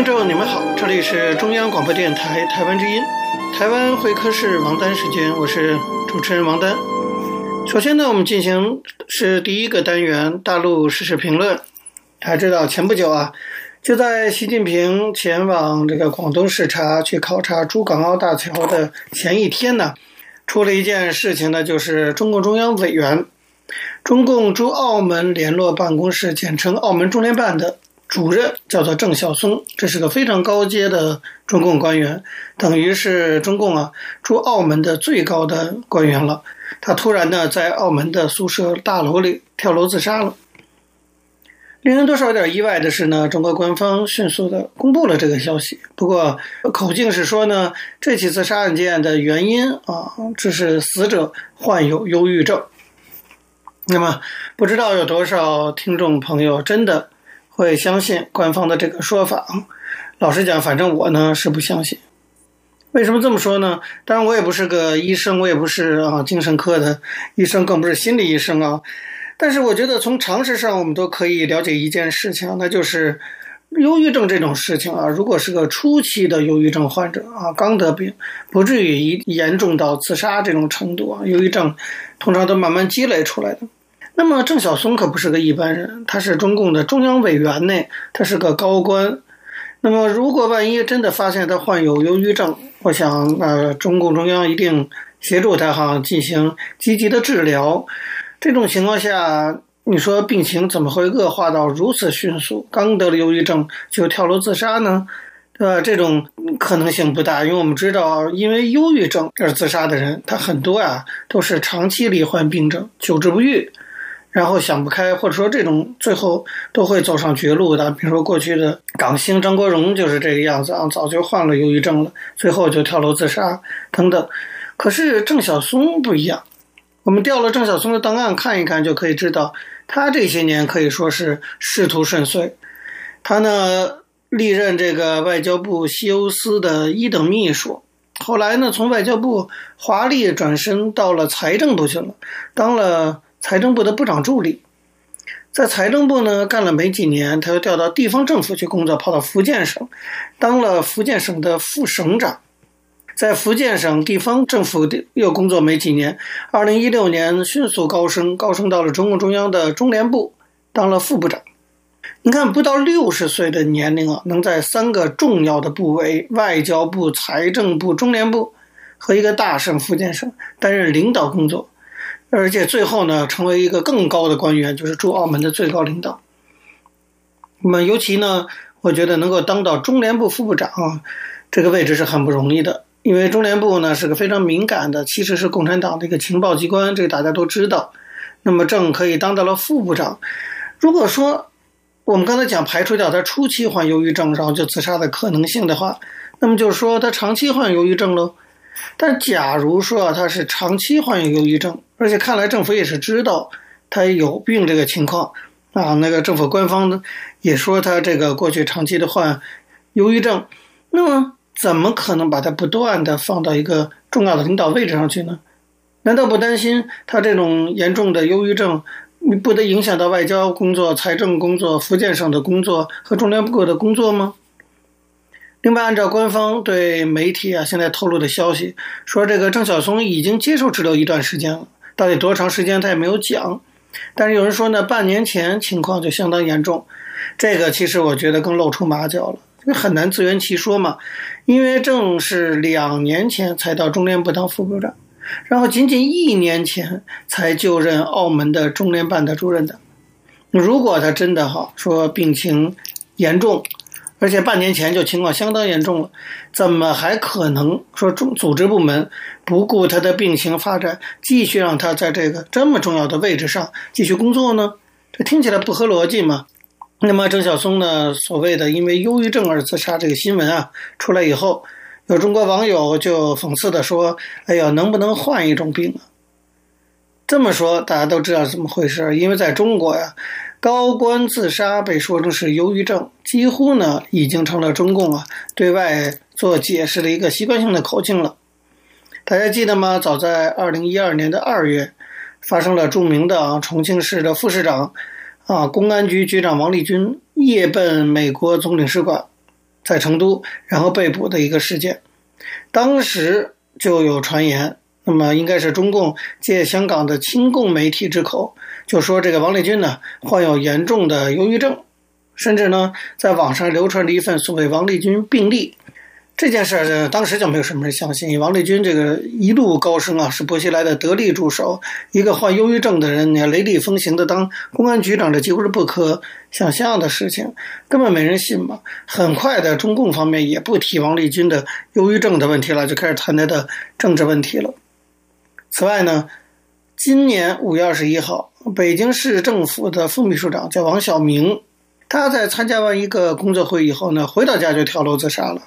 听众，你们好这里是中央广播电台台湾之音，台湾会客室王丹时间，我是主持人王丹。首先呢，我们进行是第一个单元大陆时事评论。大家知道，前不久啊，就在习近平前往这个广东视察去考察珠港澳大桥的前一天呢，出了一件事情呢，就是中共中央委员、中共驻澳门联络办公室（简称澳门中联办）的。主任叫做郑晓松，这是个非常高阶的中共官员，等于是中共啊驻澳门的最高的官员了。他突然呢在澳门的宿舍大楼里跳楼自杀了。令人多少有点意外的是呢，中国官方迅速的公布了这个消息。不过口径是说呢，这起自杀案件的原因啊，这是死者患有忧郁症。那么不知道有多少听众朋友真的。会相信官方的这个说法？老实讲，反正我呢是不相信。为什么这么说呢？当然，我也不是个医生，我也不是啊精神科的医生，更不是心理医生啊。但是，我觉得从常识上，我们都可以了解一件事情，那就是忧郁症这种事情啊。如果是个初期的忧郁症患者啊，刚得病，不至于严重到自杀这种程度啊。忧郁症通常都慢慢积累出来的。那么郑晓松可不是个一般人，他是中共的中央委员呢，他是个高官。那么如果万一真的发现他患有忧郁症，我想呃，中共中央一定协助他哈进行积极的治疗。这种情况下，你说病情怎么会恶化到如此迅速？刚得了忧郁症就跳楼自杀呢？对吧？这种可能性不大，因为我们知道，因为忧郁症而自杀的人，他很多啊都是长期罹患病症，久治不愈。然后想不开，或者说这种最后都会走上绝路的。比如说过去的港星张国荣就是这个样子啊，早就患了忧郁症了，最后就跳楼自杀等等。可是郑晓松不一样，我们调了郑晓松的档案看一看，就可以知道他这些年可以说是仕途顺遂。他呢历任这个外交部西欧司的一等秘书，后来呢从外交部华丽转身到了财政部去了，当了。财政部的部长助理，在财政部呢干了没几年，他又调到地方政府去工作，跑到福建省，当了福建省的副省长，在福建省地方政府又工作没几年，二零一六年迅速高升，高升到了中共中央的中联部，当了副部长。你看，不到六十岁的年龄啊，能在三个重要的部委——外交部、财政部、中联部和一个大省福建省担任领导工作。而且最后呢，成为一个更高的官员，就是驻澳门的最高领导。那么，尤其呢，我觉得能够当到中联部副部长，啊这个位置是很不容易的，因为中联部呢是个非常敏感的，其实是共产党的一个情报机关，这个大家都知道。那么，正可以当到了副部长。如果说我们刚才讲排除掉他初期患忧郁症，然后就自杀的可能性的话，那么就是说他长期患忧郁症喽。但假如说啊他是长期患有忧郁症，而且看来政府也是知道他有病这个情况啊，那个政府官方呢也说他这个过去长期的患忧郁症，那么怎么可能把他不断的放到一个重要的领导位置上去呢？难道不担心他这种严重的忧郁症不得影响到外交工作、财政工作、福建省的工作和中联部的工作吗？另外，按照官方对媒体啊现在透露的消息，说这个郑晓松已经接受治疗一段时间了，到底多长时间他也没有讲。但是有人说呢，半年前情况就相当严重，这个其实我觉得更露出马脚了，因为很难自圆其说嘛。因为正是两年前才到中联部当副部长，然后仅仅一年前才就任澳门的中联办的主任的。如果他真的哈说病情严重，而且半年前就情况相当严重了，怎么还可能说中组织部门不顾他的病情发展，继续让他在这个这么重要的位置上继续工作呢？这听起来不合逻辑嘛。那么郑晓松呢，所谓的因为忧郁症而自杀这个新闻啊出来以后，有中国网友就讽刺的说：“哎呀，能不能换一种病啊？”这么说大家都知道怎么回事，因为在中国呀。高官自杀被说成是忧郁症，几乎呢已经成了中共啊对外做解释的一个习惯性的口径了。大家记得吗？早在二零一二年的二月，发生了著名的啊重庆市的副市长啊公安局局长王立军夜奔美国总领事馆，在成都然后被捕的一个事件。当时就有传言，那么应该是中共借香港的亲共媒体之口。就说这个王立军呢患有严重的忧郁症，甚至呢在网上流传了一份所谓王立军病历。这件事儿当时就没有什么人相信。王立军这个一路高升啊，是薄熙来的得力助手，一个患忧郁症的人，你雷厉风行的当公安局长，这几乎是不可想象的事情，根本没人信嘛。很快的，中共方面也不提王立军的忧郁症的问题了，就开始谈他的政治问题了。此外呢，今年五月二十一号。北京市政府的副秘书长叫王晓明，他在参加完一个工作会以后呢，回到家就跳楼自杀了。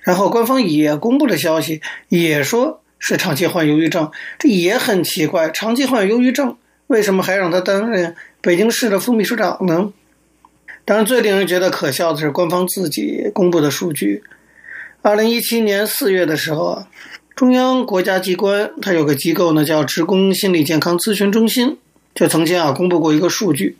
然后官方也公布了消息，也说是长期患忧郁症，这也很奇怪。长期患忧郁症，为什么还让他担任北京市的副秘书长呢？当然，最令人觉得可笑的是官方自己公布的数据。二零一七年四月的时候啊，中央国家机关它有个机构呢，叫职工心理健康咨询中心。就曾经啊公布过一个数据，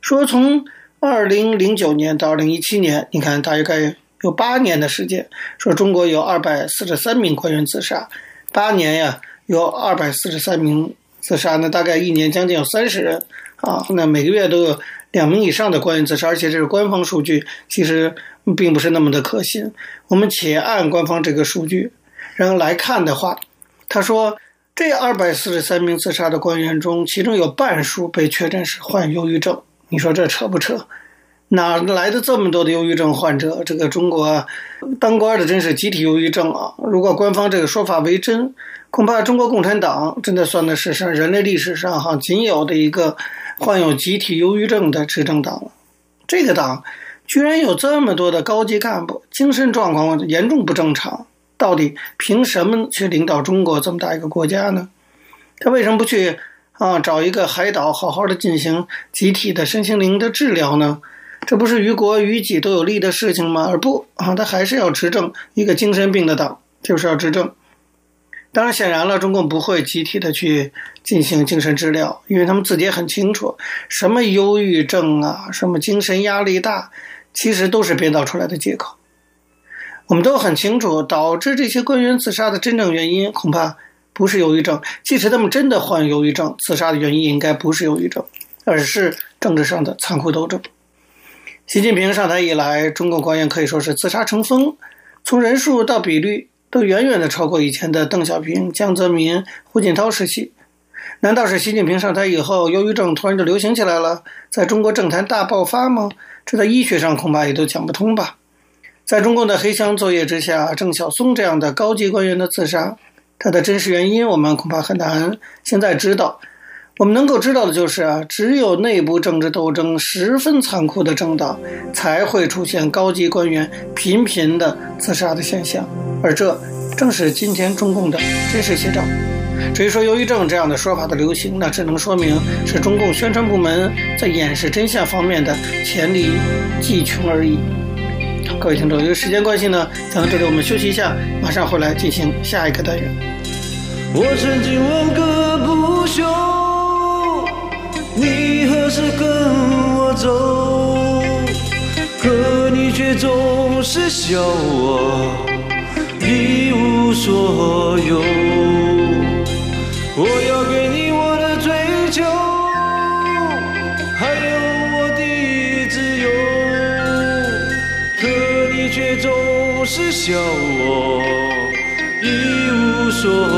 说从二零零九年到二零一七年，你看大概有八年的时间，说中国有二百四十三名官员自杀，八年呀有二百四十三名自杀，那大概一年将近有三十人啊，那每个月都有两名以上的官员自杀，而且这是官方数据，其实并不是那么的可信。我们且按官方这个数据然后来看的话，他说。这二百四十三名自杀的官员中，其中有半数被确诊是患忧郁症。你说这扯不扯？哪来的这么多的忧郁症患者？这个中国，当官的真是集体忧郁症啊！如果官方这个说法为真，恐怕中国共产党真的算得是上人类历史上哈仅有的一个患有集体忧郁症的执政党了。这个党居然有这么多的高级干部精神状况严重不正常。到底凭什么去领导中国这么大一个国家呢？他为什么不去啊找一个海岛好好的进行集体的身心灵的治疗呢？这不是于国于己都有利的事情吗？而不啊，他还是要执政一个精神病的党，就是要执政。当然，显然了，中共不会集体的去进行精神治疗，因为他们自己也很清楚，什么忧郁症啊，什么精神压力大，其实都是编造出来的借口。我们都很清楚，导致这些官员自杀的真正原因恐怕不是忧郁症。即使他们真的患忧郁症，自杀的原因应该不是忧郁症，而是政治上的残酷斗争。习近平上台以来，中共官员可以说是自杀成风，从人数到比率都远远的超过以前的邓小平、江泽民、胡锦涛时期。难道是习近平上台以后，忧郁症突然就流行起来了，在中国政坛大爆发吗？这在医学上恐怕也都讲不通吧。在中共的黑箱作业之下，郑晓松这样的高级官员的自杀，他的真实原因我们恐怕很难现在知道。我们能够知道的就是啊，只有内部政治斗争十分残酷的政党，才会出现高级官员频频的自杀的现象，而这正是今天中共的真实写照。至于说忧郁症这样的说法的流行，那只能说明是中共宣传部门在掩饰真相方面的黔驴技穷而已。各位听众，由于时间关系呢，讲到这里我们休息一下，马上回来进行下一个单元。我曾经问个不休，你何时跟我走？可你却总是笑我一无所有。叫我一无所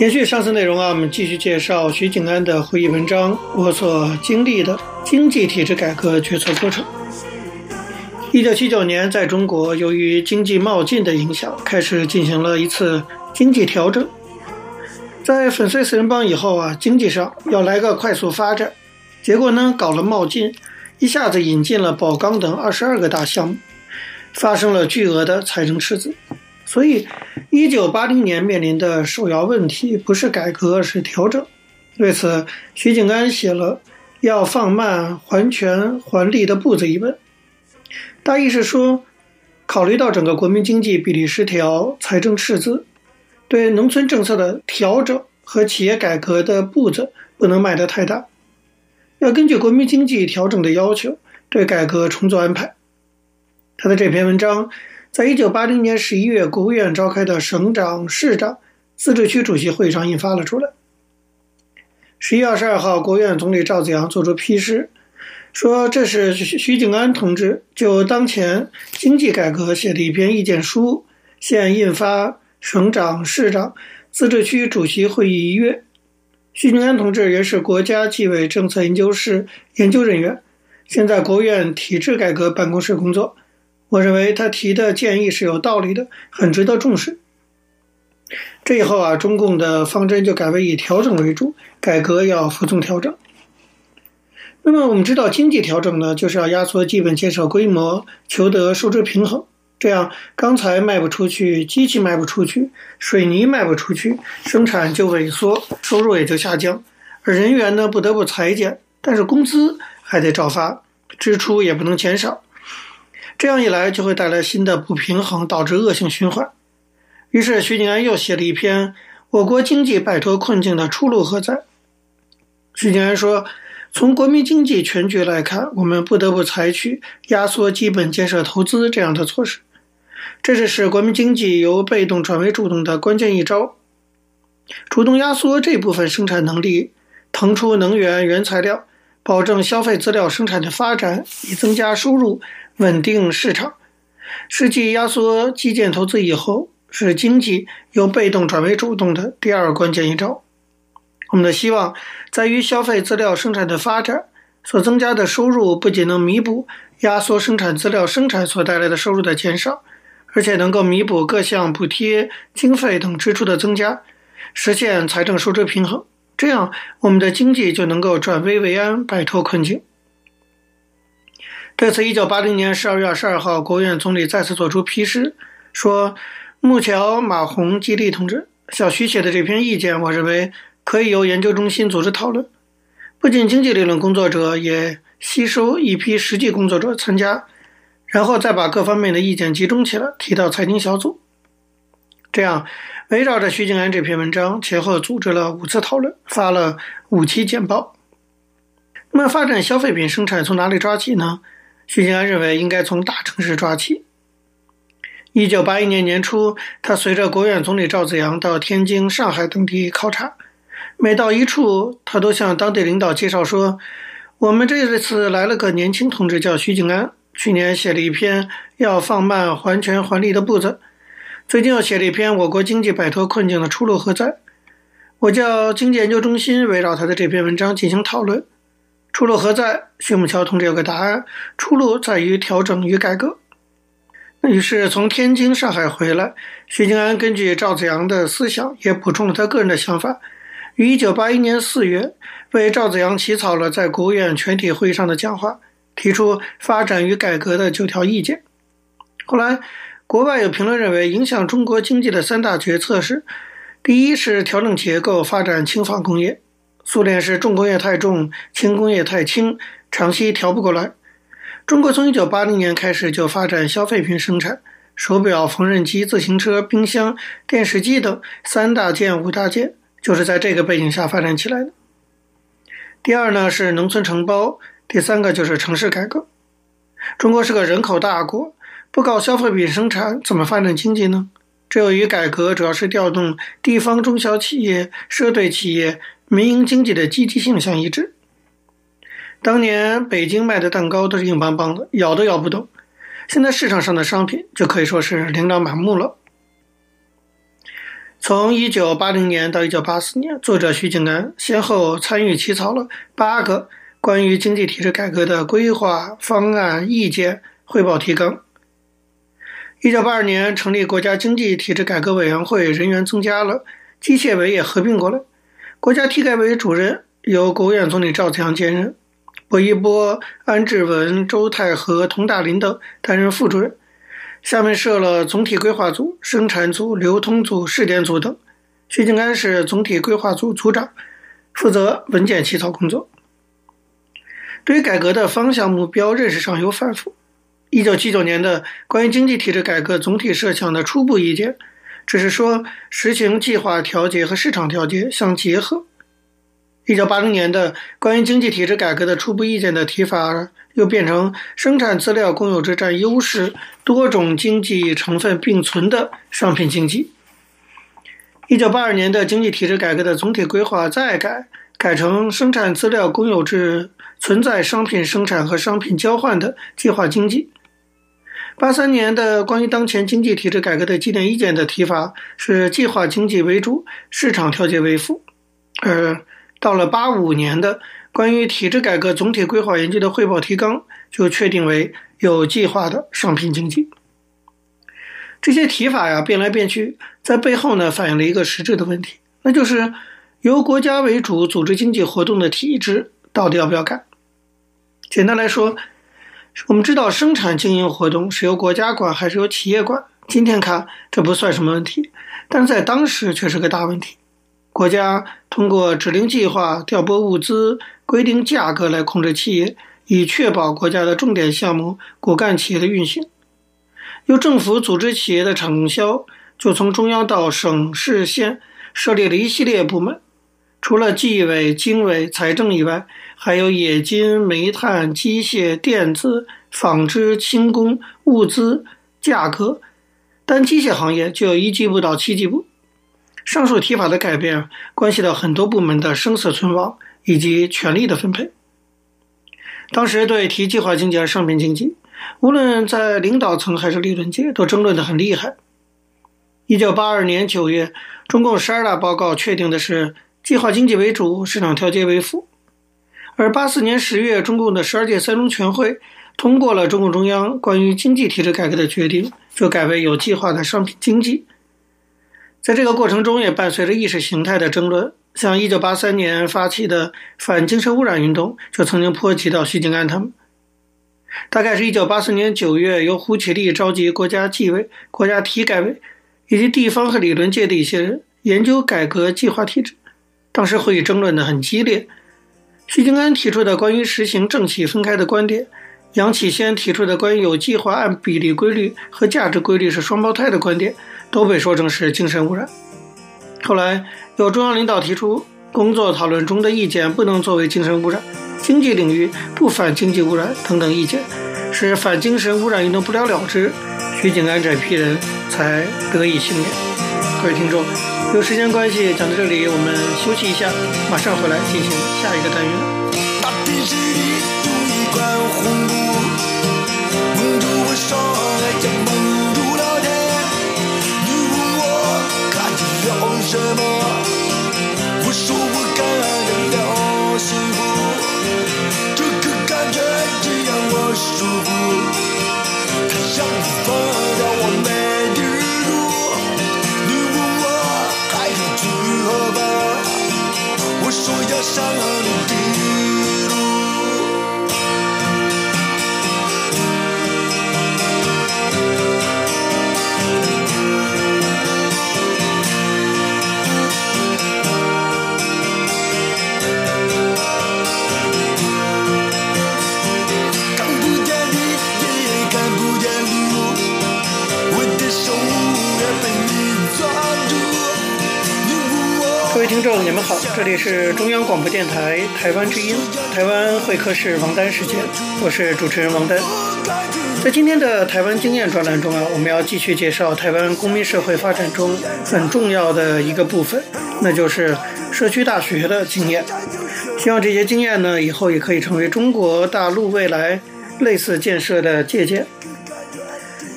延续上次内容啊，我们继续介绍徐景安的回忆文章《我所经历的经济体制改革决策过程》。一九七九年，在中国，由于经济冒进的影响，开始进行了一次经济调整。在粉碎四人帮以后啊，经济上要来个快速发展，结果呢，搞了冒进，一下子引进了宝钢等二十二个大项目，发生了巨额的财政赤字。所以，一九八零年面临的首要问题不是改革，是调整。为此，徐景安写了《要放慢还权还利的步子》一文，大意是说，考虑到整个国民经济比例失调、财政赤字，对农村政策的调整和企业改革的步子不能迈得太大，要根据国民经济调整的要求，对改革重做安排。他的这篇文章。在一九八零年十一月，国务院召开的省长、市长自治区主席会议上印发了出来。十一月二十二号，国务院总理赵紫阳作出批示，说这是徐徐景安同志就当前经济改革写的一篇意见书，现印发省长、市长自治区主席会议一阅。徐景安同志原是国家计委政策研究室研究人员，现在国务院体制改革办公室工作。我认为他提的建议是有道理的，很值得重视。这以后啊，中共的方针就改为以调整为主，改革要服从调整。那么我们知道，经济调整呢，就是要压缩基本建设规模，求得收支平衡，这样钢材卖不出去，机器卖不出去，水泥卖不出去，生产就萎缩，收入也就下降，而人员呢，不得不裁减，但是工资还得照发，支出也不能减少。这样一来，就会带来新的不平衡，导致恶性循环。于是，徐景安又写了一篇《我国经济摆脱困境的出路何在》。徐景安说：“从国民经济全局来看，我们不得不采取压缩基本建设投资这样的措施，这是使国民经济由被动转为主动的关键一招。主动压缩这部分生产能力，腾出能源原材料，保证消费资料生产的发展，以增加收入。”稳定市场，实际压缩基建投资以后，是经济由被动转为主动的第二关键一招。我们的希望在于消费资料生产的发展所增加的收入，不仅能弥补压缩生产资料生产所带来的收入的减少，而且能够弥补各项补贴经费等支出的增加，实现财政收支平衡。这样，我们的经济就能够转危为安，摆脱困境。这次，一九八零年十二月二十二号，国务院总理再次作出批示，说：“木桥、马洪、基立同志、小徐写的这篇意见，我认为可以由研究中心组织讨论。不仅经济理论工作者，也吸收一批实际工作者参加，然后再把各方面的意见集中起来，提到财经小组。这样，围绕着徐景安这篇文章，前后组织了五次讨论，发了五期简报。那么，发展消费品生产从哪里抓起呢？”徐景安认为应该从大城市抓起。一九八一年年初，他随着国务院总理赵紫阳到天津、上海等地考察，每到一处，他都向当地领导介绍说：“我们这次来了个年轻同志，叫徐景安，去年写了一篇要放慢还权还利的步子，最近又写了一篇我国经济摆脱困境的出路何在。我叫经济研究中心围绕他的这篇文章进行讨论。”出路何在？徐木桥同志有个答案：出路在于调整与改革。那于是从天津、上海回来，徐静安根据赵子阳的思想，也补充了他个人的想法，于一九八一年四月为赵子阳起草了在国务院全体会议上的讲话，提出发展与改革的九条意见。后来，国外有评论认为，影响中国经济的三大决策是：第一是调整结构，发展轻纺工业。苏联是重工业太重，轻工业太轻，长期调不过来。中国从一九八零年开始就发展消费品生产，手表、缝纫机、自行车、冰箱、电视机等三大件、五大件，就是在这个背景下发展起来的。第二呢是农村承包，第三个就是城市改革。中国是个人口大国，不搞消费品生产，怎么发展经济呢？只有以改革主要是调动地方中小企业、社队企业、民营经济的积极性相一致。当年北京卖的蛋糕都是硬邦邦的，咬都咬不动。现在市场上的商品就可以说是琳琅满目了。从1980年到1984年，作者徐景安先后参与起草了八个关于经济体制改革的规划方案、意见汇报提纲。1982年成立国家经济体制改革委员会，人员增加了，机械委也合并过来。国家体改委主任由国务院总理赵紫阳兼任。薄一波、安志文、周泰和、佟大林等担任副主任，下面设了总体规划组、生产组、流通组、试点组等。徐景安是总体规划组组长，负责文件起草工作。对于改革的方向目标认识上有反复。一九七九年的关于经济体制改革总体设想的初步意见，只是说实行计划调节和市场调节相结合。一九八零年的关于经济体制改革的初步意见的提法，又变成生产资料公有制占优势、多种经济成分并存的商品经济。一九八二年的经济体制改革的总体规划再改，改成生产资料公有制存在商品生产和商品交换的计划经济。八三年的关于当前经济体制改革的几点意见的提法是计划经济为主，市场调节为辅，而。到了八五年的关于体制改革总体规划研究的汇报提纲，就确定为有计划的商品经济。这些提法呀变来变去，在背后呢反映了一个实质的问题，那就是由国家为主组织经济活动的体制到底要不要改？简单来说，我们知道生产经营活动是由国家管还是由企业管？今天看这不算什么问题，但在当时却是个大问题。国家通过指令计划、调拨物资、规定价格来控制企业，以确保国家的重点项目骨干企业的运行。由政府组织企业的产供销，就从中央到省市县设立了一系列部门，除了纪委、经委、财政以外，还有冶金、煤炭、机械、电子、纺织、轻工、物资、价格，单机械行业就有一级部到七级部。上述提法的改变，关系到很多部门的生死存亡以及权力的分配。当时对提计划经济和商品经济，无论在领导层还是理论界，都争论得很厉害。一九八二年九月，中共十二大报告确定的是计划经济为主，市场调节为辅。而八四年十月，中共的十二届三中全会通过了中共中央关于经济体制改革的决定，就改为有计划的商品经济。在这个过程中，也伴随着意识形态的争论。像1983年发起的反精神污染运动，就曾经波及到徐景安他们。大概是一九八四年九月，由胡启立召集国家纪委、国家体改委以及地方和理论界的一些人研究改革计划体制。当时会议争论得很激烈。徐景安提出的关于实行政企分开的观点，杨启先提出的关于有计划按比例规律和价值规律是双胞胎的观点。都被说成是精神污染。后来有中央领导提出，工作讨论中的意见不能作为精神污染，经济领域不反经济污染等等意见，使反精神污染运动不了了之，徐景安这批人才得以幸免。各位听众，有时间关系讲到这里，我们休息一下，马上回来进行下一个单元。什么？我说我感觉到幸福，这个感觉只让我舒服。它让我忘掉我方？我说要这里是中央广播电台台湾之音，台湾会客室王丹时间，我是主持人王丹。在今天的台湾经验专栏中啊，我们要继续介绍台湾公民社会发展中很重要的一个部分，那就是社区大学的经验。希望这些经验呢，以后也可以成为中国大陆未来类似建设的借鉴。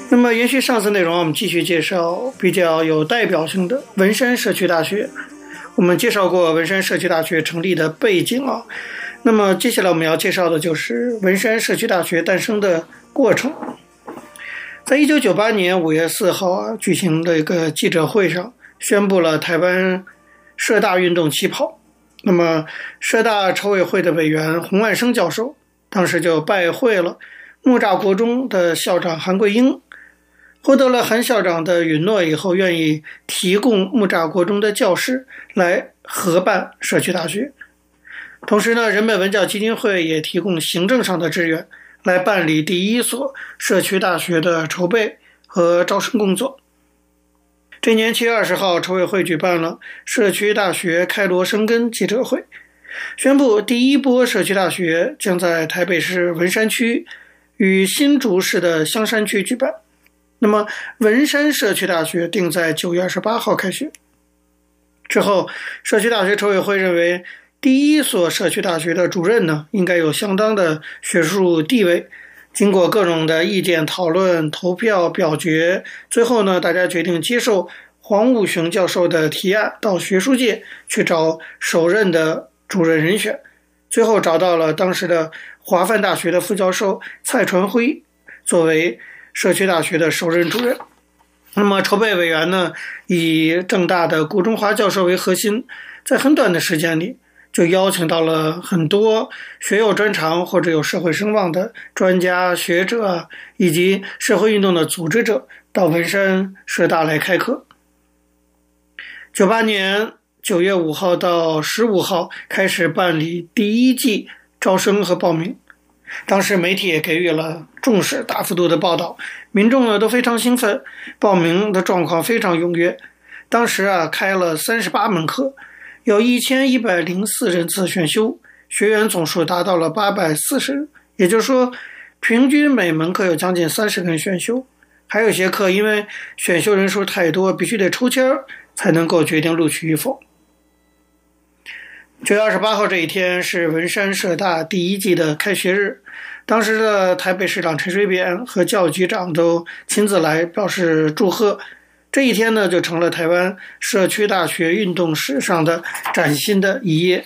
那么，延续上次内容，我们继续介绍比较有代表性的文山社区大学。我们介绍过文山社区大学成立的背景啊。那么，接下来我们要介绍的就是文山社区大学诞生的过程。在一九九八年五月四号啊举行的一个记者会上，宣布了台湾社大运动起跑。那么，社大筹委会的委员洪万生教授当时就拜会了木栅国中的校长韩桂英。获得了韩校长的允诺以后，愿意提供木栅国中的教室来合办社区大学。同时呢，人本文教基金会也提供行政上的支援，来办理第一所社区大学的筹备和招生工作。这年七月二十号，筹委会举办了社区大学开罗生根记者会，宣布第一波社区大学将在台北市文山区与新竹市的香山区举办。那么，文山社区大学定在九月二十八号开学。之后，社区大学筹委会认为，第一所社区大学的主任呢，应该有相当的学术地位。经过各种的意见讨论、投票表决，最后呢，大家决定接受黄武雄教授的提案，到学术界去找首任的主任人选。最后找到了当时的华梵大学的副教授蔡传辉作为。社区大学的首任主任，那么筹备委员呢，以郑大的顾中华教授为核心，在很短的时间里就邀请到了很多学有专长或者有社会声望的专家学者以及社会运动的组织者到文山社大来开课。九八年九月五号到十五号开始办理第一季招生和报名。当时媒体也给予了重视，大幅度的报道，民众呢都非常兴奋，报名的状况非常踊跃。当时啊开了三十八门课，有一千一百零四人次选修，学员总数达到了八百四十人，也就是说，平均每门课有将近三十人选修。还有些课因为选修人数太多，必须得抽签儿才能够决定录取与否。九月二十八号这一天是文山社大第一季的开学日，当时的台北市长陈水扁和教育局长都亲自来表示祝贺。这一天呢，就成了台湾社区大学运动史上的崭新的一页。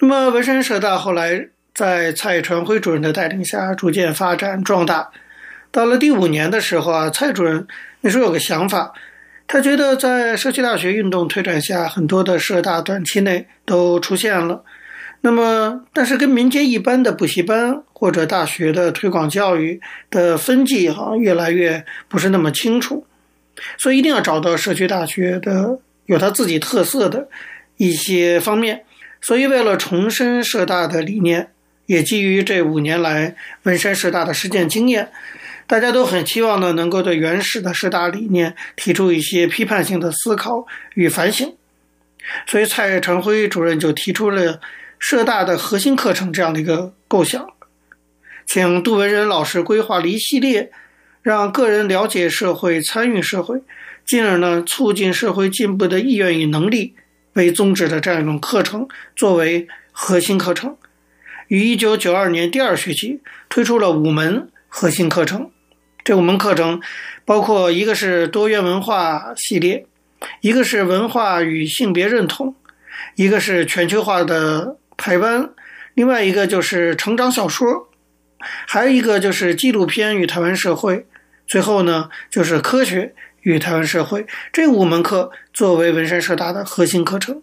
那么，文山社大后来在蔡传辉主任的带领下，逐渐发展壮大。到了第五年的时候啊，蔡主任那时候有个想法。他觉得，在社区大学运动推展下，很多的社大短期内都出现了。那么，但是跟民间一般的补习班或者大学的推广教育的分际，好像越来越不是那么清楚。所以，一定要找到社区大学的有它自己特色的一些方面。所以，为了重申社大的理念，也基于这五年来文山社大的实践经验。大家都很期望呢，能够对原始的社大理念提出一些批判性的思考与反省，所以蔡传辉主任就提出了社大的核心课程这样的一个构想，请杜文仁老师规划了一系列让个人了解社会、参与社会，进而呢促进社会进步的意愿与能力为宗旨的这样一种课程作为核心课程，于一九九二年第二学期推出了五门。核心课程，这五门课程包括一个是多元文化系列，一个是文化与性别认同，一个是全球化的台湾，另外一个就是成长小说，还有一个就是纪录片与台湾社会，最后呢就是科学与台湾社会。这五门课作为文山社大的核心课程，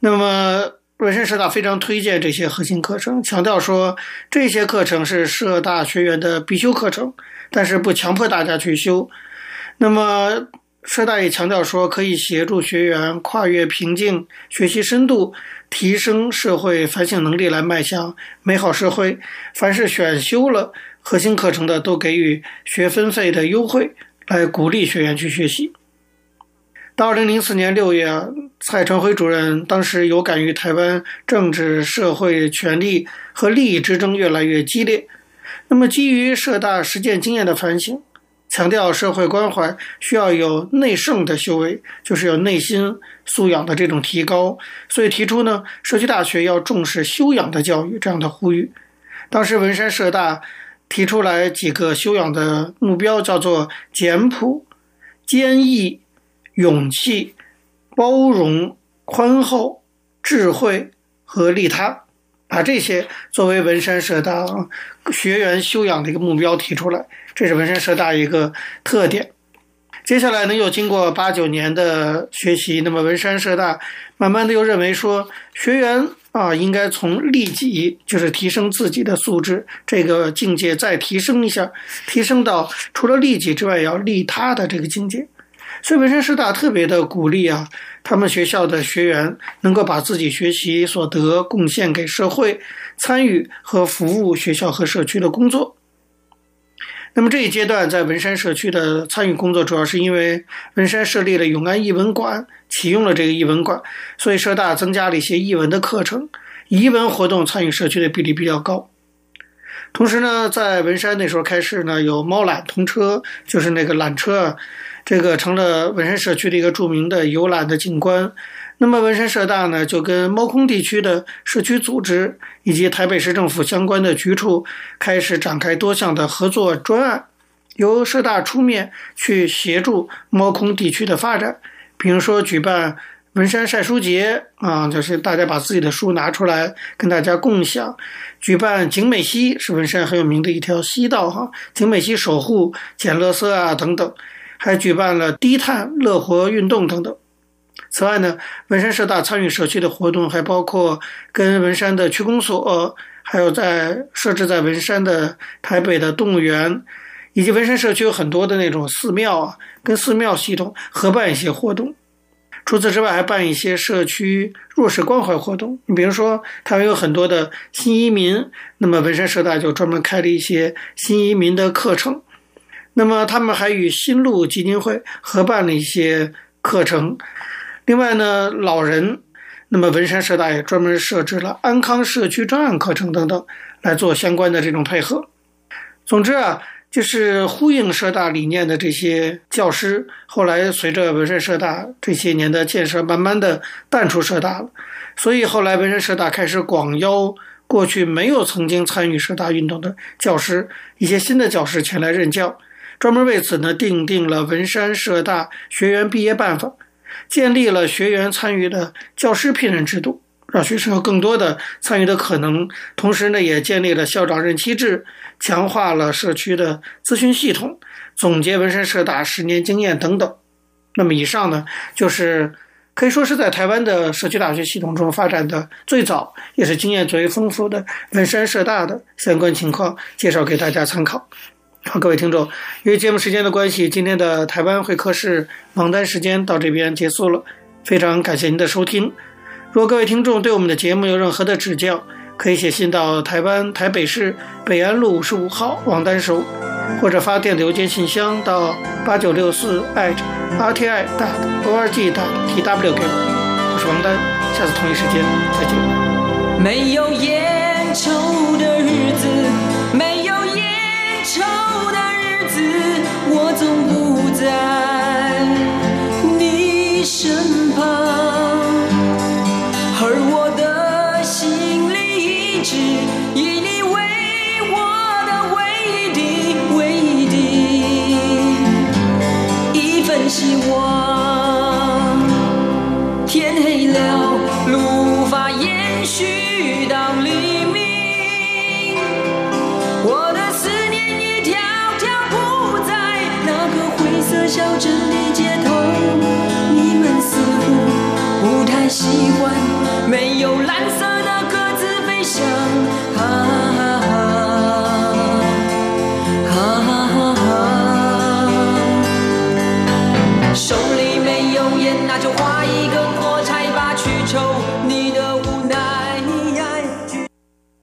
那么。文山社大非常推荐这些核心课程，强调说这些课程是社大学员的必修课程，但是不强迫大家去修。那么师大也强调说，可以协助学员跨越瓶颈，学习深度，提升社会反省能力，来迈向美好社会。凡是选修了核心课程的，都给予学分费的优惠，来鼓励学员去学习。到二零零四年六月，蔡成辉主任当时有感于台湾政治、社会权力和利益之争越来越激烈，那么基于社大实践经验的反省，强调社会关怀需要有内圣的修为，就是有内心素养的这种提高，所以提出呢，社区大学要重视修养的教育这样的呼吁。当时文山社大提出来几个修养的目标，叫做简朴、坚毅、勇气、包容、宽厚、智慧和利他，把这些作为文山社大学员修养的一个目标提出来，这是文山社大一个特点。接下来呢，又经过八九年的学习，那么文山社大慢慢的又认为说，学员啊应该从利己，就是提升自己的素质这个境界再提升一下，提升到除了利己之外，要利他的这个境界。所以文山师大特别的鼓励啊，他们学校的学员能够把自己学习所得贡献给社会，参与和服务学校和社区的工作。那么这一阶段在文山社区的参与工作，主要是因为文山设立了永安艺文馆，启用了这个译文馆，所以社大增加了一些译文的课程，译文活动参与社区的比例比较高。同时呢，在文山那时候开始呢，有猫缆通车，就是那个缆车，这个成了文山社区的一个著名的游览的景观。那么文山社大呢，就跟猫空地区的社区组织以及台北市政府相关的局处开始展开多项的合作专案，由社大出面去协助猫空地区的发展，比如说举办文山晒书节啊，就是大家把自己的书拿出来跟大家共享；举办景美溪是文山很有名的一条溪道哈，景美溪守护捡垃圾啊等等，还举办了低碳乐活运动等等。此外呢，文山社大参与社区的活动，还包括跟文山的区公所，还有在设置在文山的台北的动物园，以及文山社区有很多的那种寺庙啊，跟寺庙系统合办一些活动。除此之外，还办一些社区弱势关怀活动。你比如说，台湾有很多的新移民，那么文山社大就专门开了一些新移民的课程。那么他们还与新路基金会合办了一些课程。另外呢，老人，那么文山社大也专门设置了安康社区专案课程等等，来做相关的这种配合。总之啊，就是呼应社大理念的这些教师，后来随着文山社大这些年的建设，慢慢的淡出社大了。所以后来文山社大开始广邀过去没有曾经参与社大运动的教师，一些新的教师前来任教，专门为此呢，订定了文山社大学员毕业办法。建立了学员参与的教师聘任制度，让学生有更多的参与的可能。同时呢，也建立了校长任期制，强化了社区的咨询系统，总结文山社大十年经验等等。那么以上呢，就是可以说是在台湾的社区大学系统中发展的最早，也是经验最为丰富的文山社大的相关情况，介绍给大家参考。好，各位听众，由于节目时间的关系，今天的台湾会客室王丹时间到这边结束了。非常感谢您的收听。如果各位听众对我们的节目有任何的指教，可以写信到台湾台北市北安路五十五号王丹收，或者发电子邮件信箱到八九六四 @rti.org.tw 给我。我是王丹，下次同一时间再见。没有烟